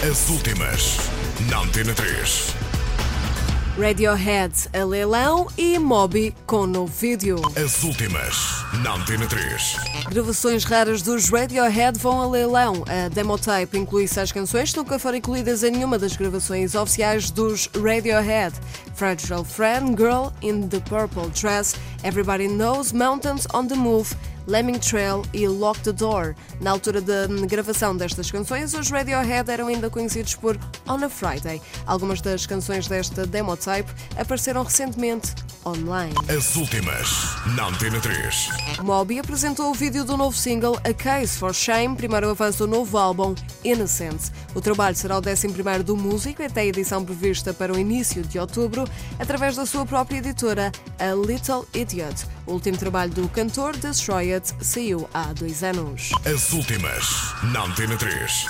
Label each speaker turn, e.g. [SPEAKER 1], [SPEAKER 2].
[SPEAKER 1] As últimas, na Antena 3.
[SPEAKER 2] Radiohead a leilão e Moby com novo vídeo.
[SPEAKER 1] As últimas, na Antena 3.
[SPEAKER 2] Gravações raras dos Radiohead vão a leilão. A demotape inclui seis canções que nunca foram incluídas em nenhuma das gravações oficiais dos Radiohead. Fragile Friend, Girl in the Purple Dress, Everybody Knows, Mountains on the Move, Lemming Trail e Lock the Door. Na altura da gravação destas canções, os Radiohead eram ainda conhecidos por On a Friday. Algumas das canções desta demotape apareceram recentemente online.
[SPEAKER 1] As últimas, na Antena 3.
[SPEAKER 2] Moby apresentou o vídeo do novo single A Case for Shame, primeiro avanço do novo álbum Innocence. O trabalho será o 11 do músico, até a edição prevista para o início de outubro, através da sua própria editora, A Little Idiot. O último trabalho do cantor, Destroy It, saiu há dois anos.
[SPEAKER 1] As últimas, na Antena 3.